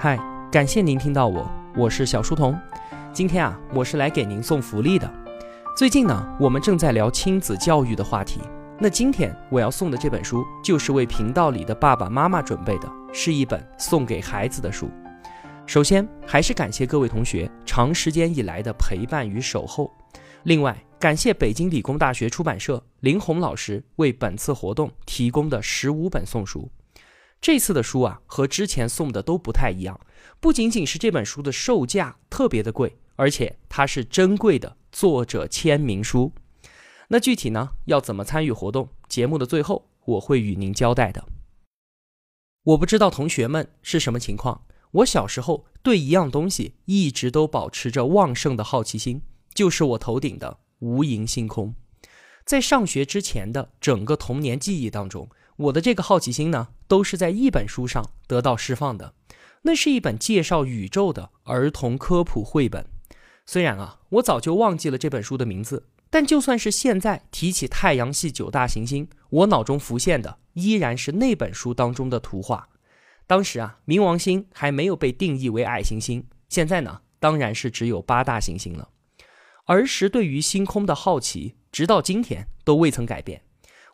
嗨，感谢您听到我，我是小书童。今天啊，我是来给您送福利的。最近呢，我们正在聊亲子教育的话题。那今天我要送的这本书，就是为频道里的爸爸妈妈准备的，是一本送给孩子的书。首先，还是感谢各位同学长时间以来的陪伴与守候。另外，感谢北京理工大学出版社林红老师为本次活动提供的十五本送书。这次的书啊，和之前送的都不太一样，不仅仅是这本书的售价特别的贵，而且它是珍贵的作者签名书。那具体呢，要怎么参与活动？节目的最后我会与您交代的。我不知道同学们是什么情况，我小时候对一样东西一直都保持着旺盛的好奇心，就是我头顶的无垠星空。在上学之前的整个童年记忆当中。我的这个好奇心呢，都是在一本书上得到释放的。那是一本介绍宇宙的儿童科普绘本。虽然啊，我早就忘记了这本书的名字，但就算是现在提起太阳系九大行星，我脑中浮现的依然是那本书当中的图画。当时啊，冥王星还没有被定义为矮行星，现在呢，当然是只有八大行星了。儿时对于星空的好奇，直到今天都未曾改变。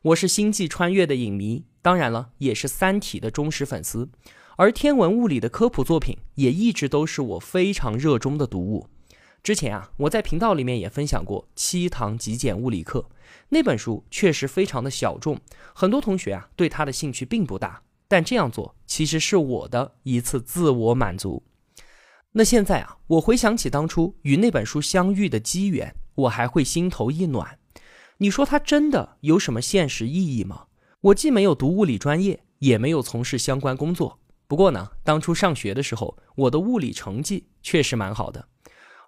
我是星际穿越的影迷，当然了，也是《三体》的忠实粉丝，而天文物理的科普作品也一直都是我非常热衷的读物。之前啊，我在频道里面也分享过《七堂极简物理课》那本书，确实非常的小众，很多同学啊对它的兴趣并不大。但这样做其实是我的一次自我满足。那现在啊，我回想起当初与那本书相遇的机缘，我还会心头一暖。你说它真的有什么现实意义吗？我既没有读物理专业，也没有从事相关工作。不过呢，当初上学的时候，我的物理成绩确实蛮好的。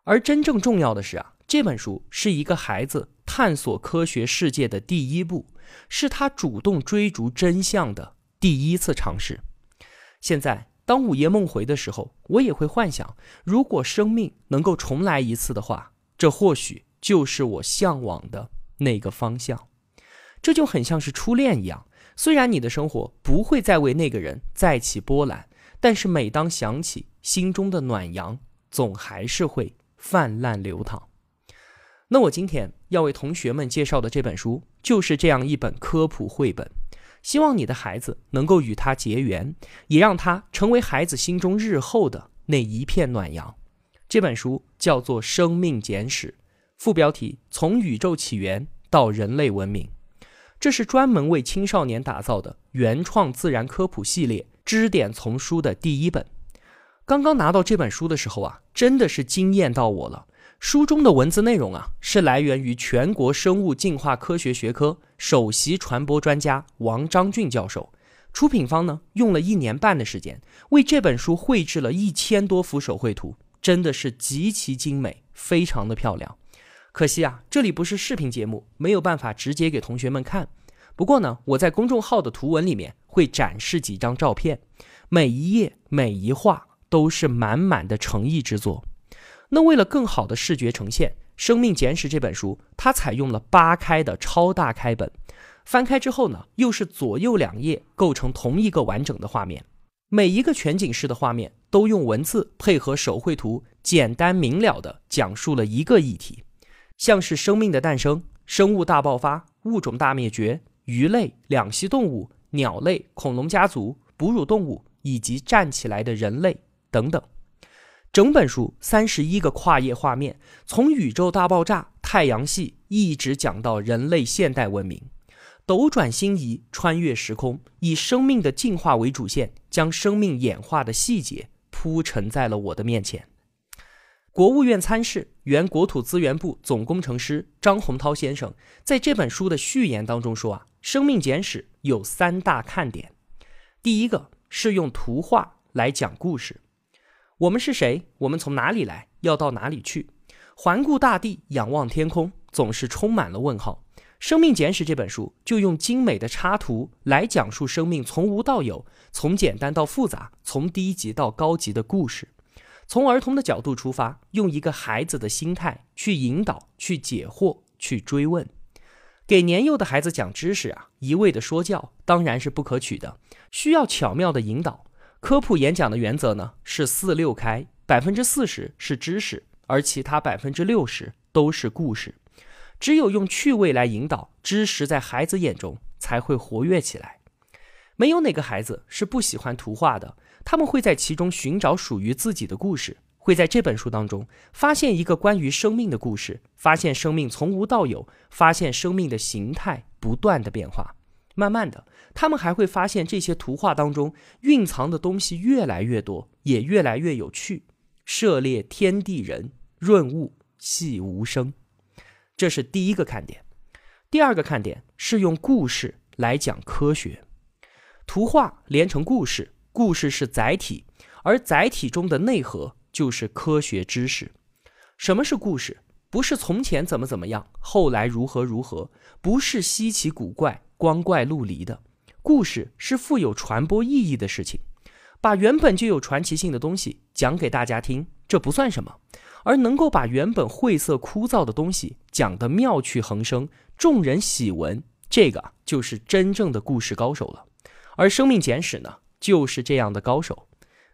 而真正重要的是啊，这本书是一个孩子探索科学世界的第一步，是他主动追逐真相的第一次尝试。现在当午夜梦回的时候，我也会幻想，如果生命能够重来一次的话，这或许就是我向往的。那个方向，这就很像是初恋一样。虽然你的生活不会再为那个人再起波澜，但是每当想起，心中的暖阳总还是会泛滥流淌。那我今天要为同学们介绍的这本书，就是这样一本科普绘本。希望你的孩子能够与它结缘，也让它成为孩子心中日后的那一片暖阳。这本书叫做《生命简史》。副标题：从宇宙起源到人类文明，这是专门为青少年打造的原创自然科普系列支点丛书的第一本。刚刚拿到这本书的时候啊，真的是惊艳到我了。书中的文字内容啊，是来源于全国生物进化科学学科首席传播专家王章俊教授。出品方呢，用了一年半的时间，为这本书绘制了一千多幅手绘图，真的是极其精美，非常的漂亮。可惜啊，这里不是视频节目，没有办法直接给同学们看。不过呢，我在公众号的图文里面会展示几张照片，每一页每一画都是满满的诚意之作。那为了更好的视觉呈现，《生命简史》这本书它采用了八开的超大开本，翻开之后呢，又是左右两页构成同一个完整的画面，每一个全景式的画面都用文字配合手绘图，简单明了的讲述了一个议题。像是生命的诞生、生物大爆发、物种大灭绝、鱼类、两栖动物、鸟类、恐龙家族、哺乳动物以及站起来的人类等等。整本书三十一个跨页画面，从宇宙大爆炸、太阳系一直讲到人类现代文明，斗转星移，穿越时空，以生命的进化为主线，将生命演化的细节铺陈在了我的面前。国务院参事、原国土资源部总工程师张洪涛先生在这本书的序言当中说：“啊，《生命简史》有三大看点。第一个是用图画来讲故事。我们是谁？我们从哪里来？要到哪里去？环顾大地，仰望天空，总是充满了问号。《生命简史》这本书就用精美的插图来讲述生命从无到有、从简单到复杂、从低级到高级的故事。”从儿童的角度出发，用一个孩子的心态去引导、去解惑、去追问。给年幼的孩子讲知识啊，一味的说教当然是不可取的，需要巧妙的引导。科普演讲的原则呢是四六开，百分之四十是知识，而其他百分之六十都是故事。只有用趣味来引导，知识在孩子眼中才会活跃起来。没有哪个孩子是不喜欢图画的，他们会在其中寻找属于自己的故事，会在这本书当中发现一个关于生命的故事，发现生命从无到有，发现生命的形态不断的变化。慢慢的，他们还会发现这些图画当中蕴藏的东西越来越多，也越来越有趣。涉猎天地人，润物细无声，这是第一个看点。第二个看点是用故事来讲科学，图画连成故事，故事是载体，而载体中的内核就是科学知识。什么是故事？不是从前怎么怎么样，后来如何如何，不是稀奇古怪。光怪陆离的故事是富有传播意义的事情，把原本就有传奇性的东西讲给大家听，这不算什么；而能够把原本晦涩枯燥的东西讲得妙趣横生，众人喜闻，这个就是真正的故事高手了。而《生命简史》呢，就是这样的高手。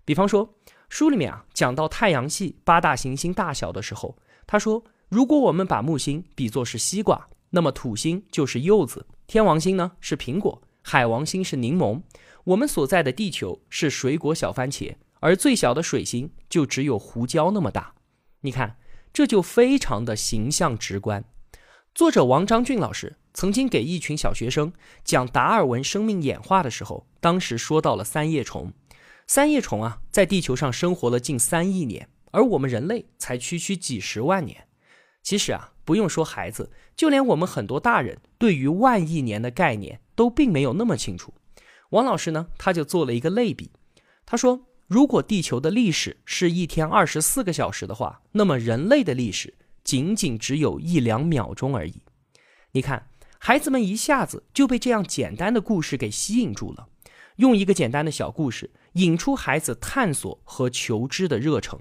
比方说，书里面啊讲到太阳系八大行星大小的时候，他说，如果我们把木星比作是西瓜，那么土星就是柚子。天王星呢是苹果，海王星是柠檬，我们所在的地球是水果小番茄，而最小的水星就只有胡椒那么大。你看，这就非常的形象直观。作者王章俊老师曾经给一群小学生讲达尔文生命演化的时候，当时说到了三叶虫。三叶虫啊，在地球上生活了近三亿年，而我们人类才区区几十万年。其实啊。不用说孩子，就连我们很多大人对于万亿年的概念都并没有那么清楚。王老师呢，他就做了一个类比。他说，如果地球的历史是一天二十四个小时的话，那么人类的历史仅仅只有一两秒钟而已。你看，孩子们一下子就被这样简单的故事给吸引住了。用一个简单的小故事引出孩子探索和求知的热诚。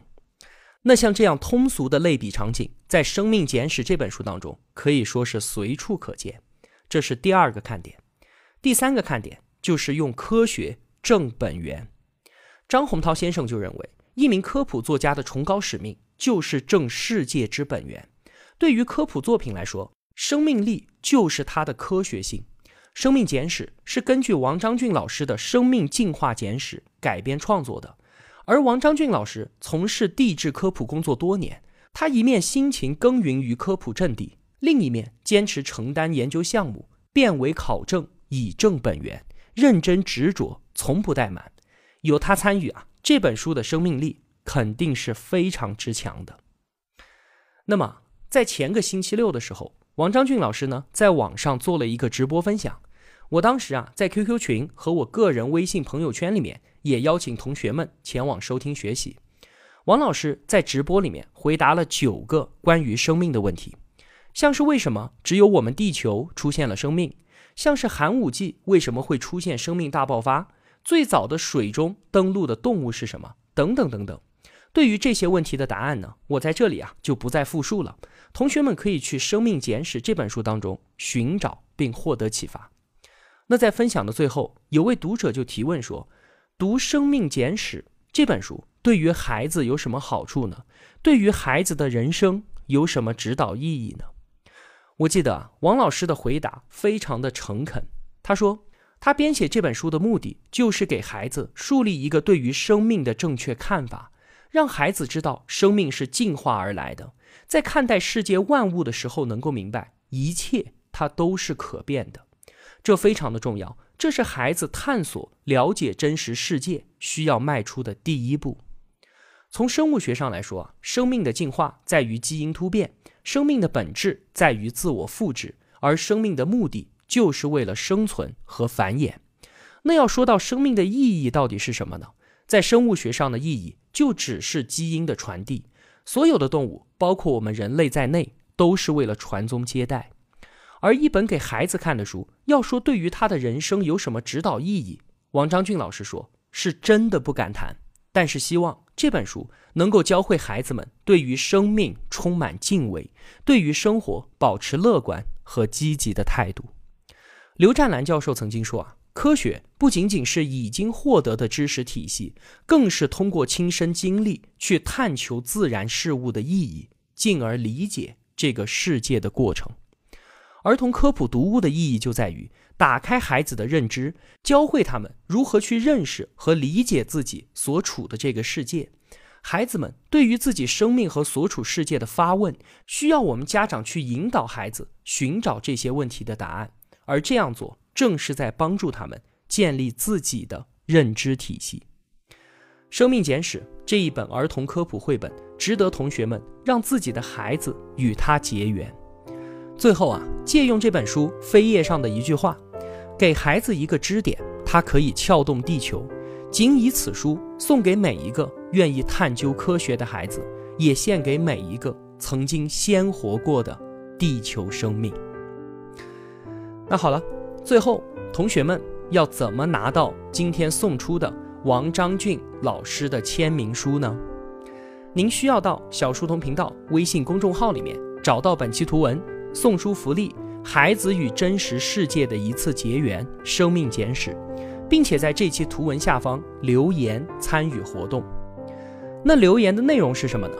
那像这样通俗的类比场景，在《生命简史》这本书当中可以说是随处可见，这是第二个看点。第三个看点就是用科学正本源。张洪涛先生就认为，一名科普作家的崇高使命就是正世界之本源。对于科普作品来说，生命力就是它的科学性。《生命简史》是根据王章俊老师的《生命进化简史》改编创作的。而王章俊老师从事地质科普工作多年，他一面辛勤耕耘于科普阵地，另一面坚持承担研究项目，变为考证，以正本源，认真执着，从不怠慢。有他参与啊，这本书的生命力肯定是非常之强的。那么，在前个星期六的时候，王章俊老师呢在网上做了一个直播分享，我当时啊在 QQ 群和我个人微信朋友圈里面。也邀请同学们前往收听学习。王老师在直播里面回答了九个关于生命的问题，像是为什么只有我们地球出现了生命，像是寒武纪为什么会出现生命大爆发，最早的水中登陆的动物是什么，等等等等。对于这些问题的答案呢，我在这里啊就不再复述了，同学们可以去《生命简史》这本书当中寻找并获得启发。那在分享的最后，有位读者就提问说。读《生命简史》这本书对于孩子有什么好处呢？对于孩子的人生有什么指导意义呢？我记得啊王老师的回答非常的诚恳。他说，他编写这本书的目的就是给孩子树立一个对于生命的正确看法，让孩子知道生命是进化而来的，在看待世界万物的时候能够明白一切它都是可变的，这非常的重要。这是孩子探索、了解真实世界需要迈出的第一步。从生物学上来说，生命的进化在于基因突变，生命的本质在于自我复制，而生命的目的就是为了生存和繁衍。那要说到生命的意义到底是什么呢？在生物学上的意义就只是基因的传递。所有的动物，包括我们人类在内，都是为了传宗接代。而一本给孩子看的书，要说对于他的人生有什么指导意义，王章俊老师说是真的不敢谈。但是希望这本书能够教会孩子们对于生命充满敬畏，对于生活保持乐观和积极的态度。刘占兰教授曾经说啊，科学不仅仅是已经获得的知识体系，更是通过亲身经历去探求自然事物的意义，进而理解这个世界的过程。儿童科普读物的意义就在于打开孩子的认知，教会他们如何去认识和理解自己所处的这个世界。孩子们对于自己生命和所处世界的发问，需要我们家长去引导孩子寻找这些问题的答案，而这样做正是在帮助他们建立自己的认知体系。《生命简史》这一本儿童科普绘本，值得同学们让自己的孩子与它结缘。最后啊，借用这本书扉页上的一句话，给孩子一个支点，它可以撬动地球。仅以此书送给每一个愿意探究科学的孩子，也献给每一个曾经鲜活过的地球生命。那好了，最后同学们要怎么拿到今天送出的王章俊老师的签名书呢？您需要到小书童频道微信公众号里面找到本期图文。送书福利：孩子与真实世界的一次结缘，生命简史，并且在这期图文下方留言参与活动。那留言的内容是什么呢？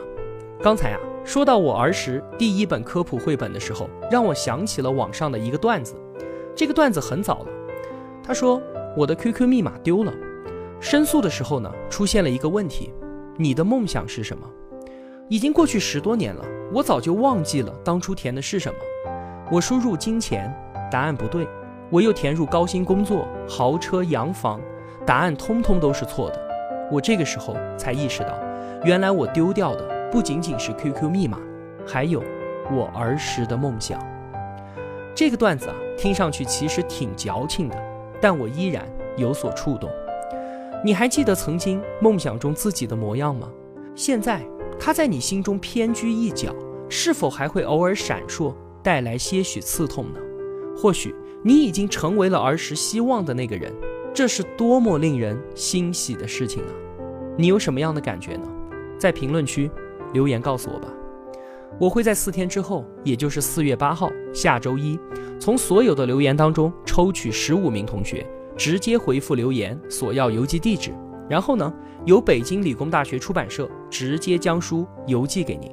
刚才啊，说到我儿时第一本科普绘本的时候，让我想起了网上的一个段子。这个段子很早了，他说我的 QQ 密码丢了，申诉的时候呢，出现了一个问题：你的梦想是什么？已经过去十多年了，我早就忘记了当初填的是什么。我输入金钱，答案不对；我又填入高薪工作、豪车、洋房，答案通通都是错的。我这个时候才意识到，原来我丢掉的不仅仅是 QQ 密码，还有我儿时的梦想。这个段子啊，听上去其实挺矫情的，但我依然有所触动。你还记得曾经梦想中自己的模样吗？现在。他在你心中偏居一角，是否还会偶尔闪烁，带来些许刺痛呢？或许你已经成为了儿时希望的那个人，这是多么令人欣喜的事情啊！你有什么样的感觉呢？在评论区留言告诉我吧。我会在四天之后，也就是四月八号下周一，从所有的留言当中抽取十五名同学，直接回复留言索要邮寄地址。然后呢，由北京理工大学出版社直接将书邮寄给您。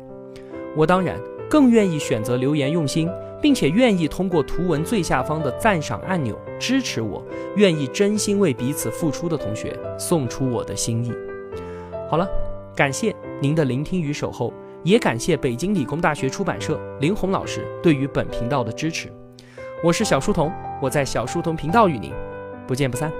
我当然更愿意选择留言用心，并且愿意通过图文最下方的赞赏按钮支持我，愿意真心为彼此付出的同学送出我的心意。好了，感谢您的聆听与守候，也感谢北京理工大学出版社林红老师对于本频道的支持。我是小书童，我在小书童频道与您不见不散。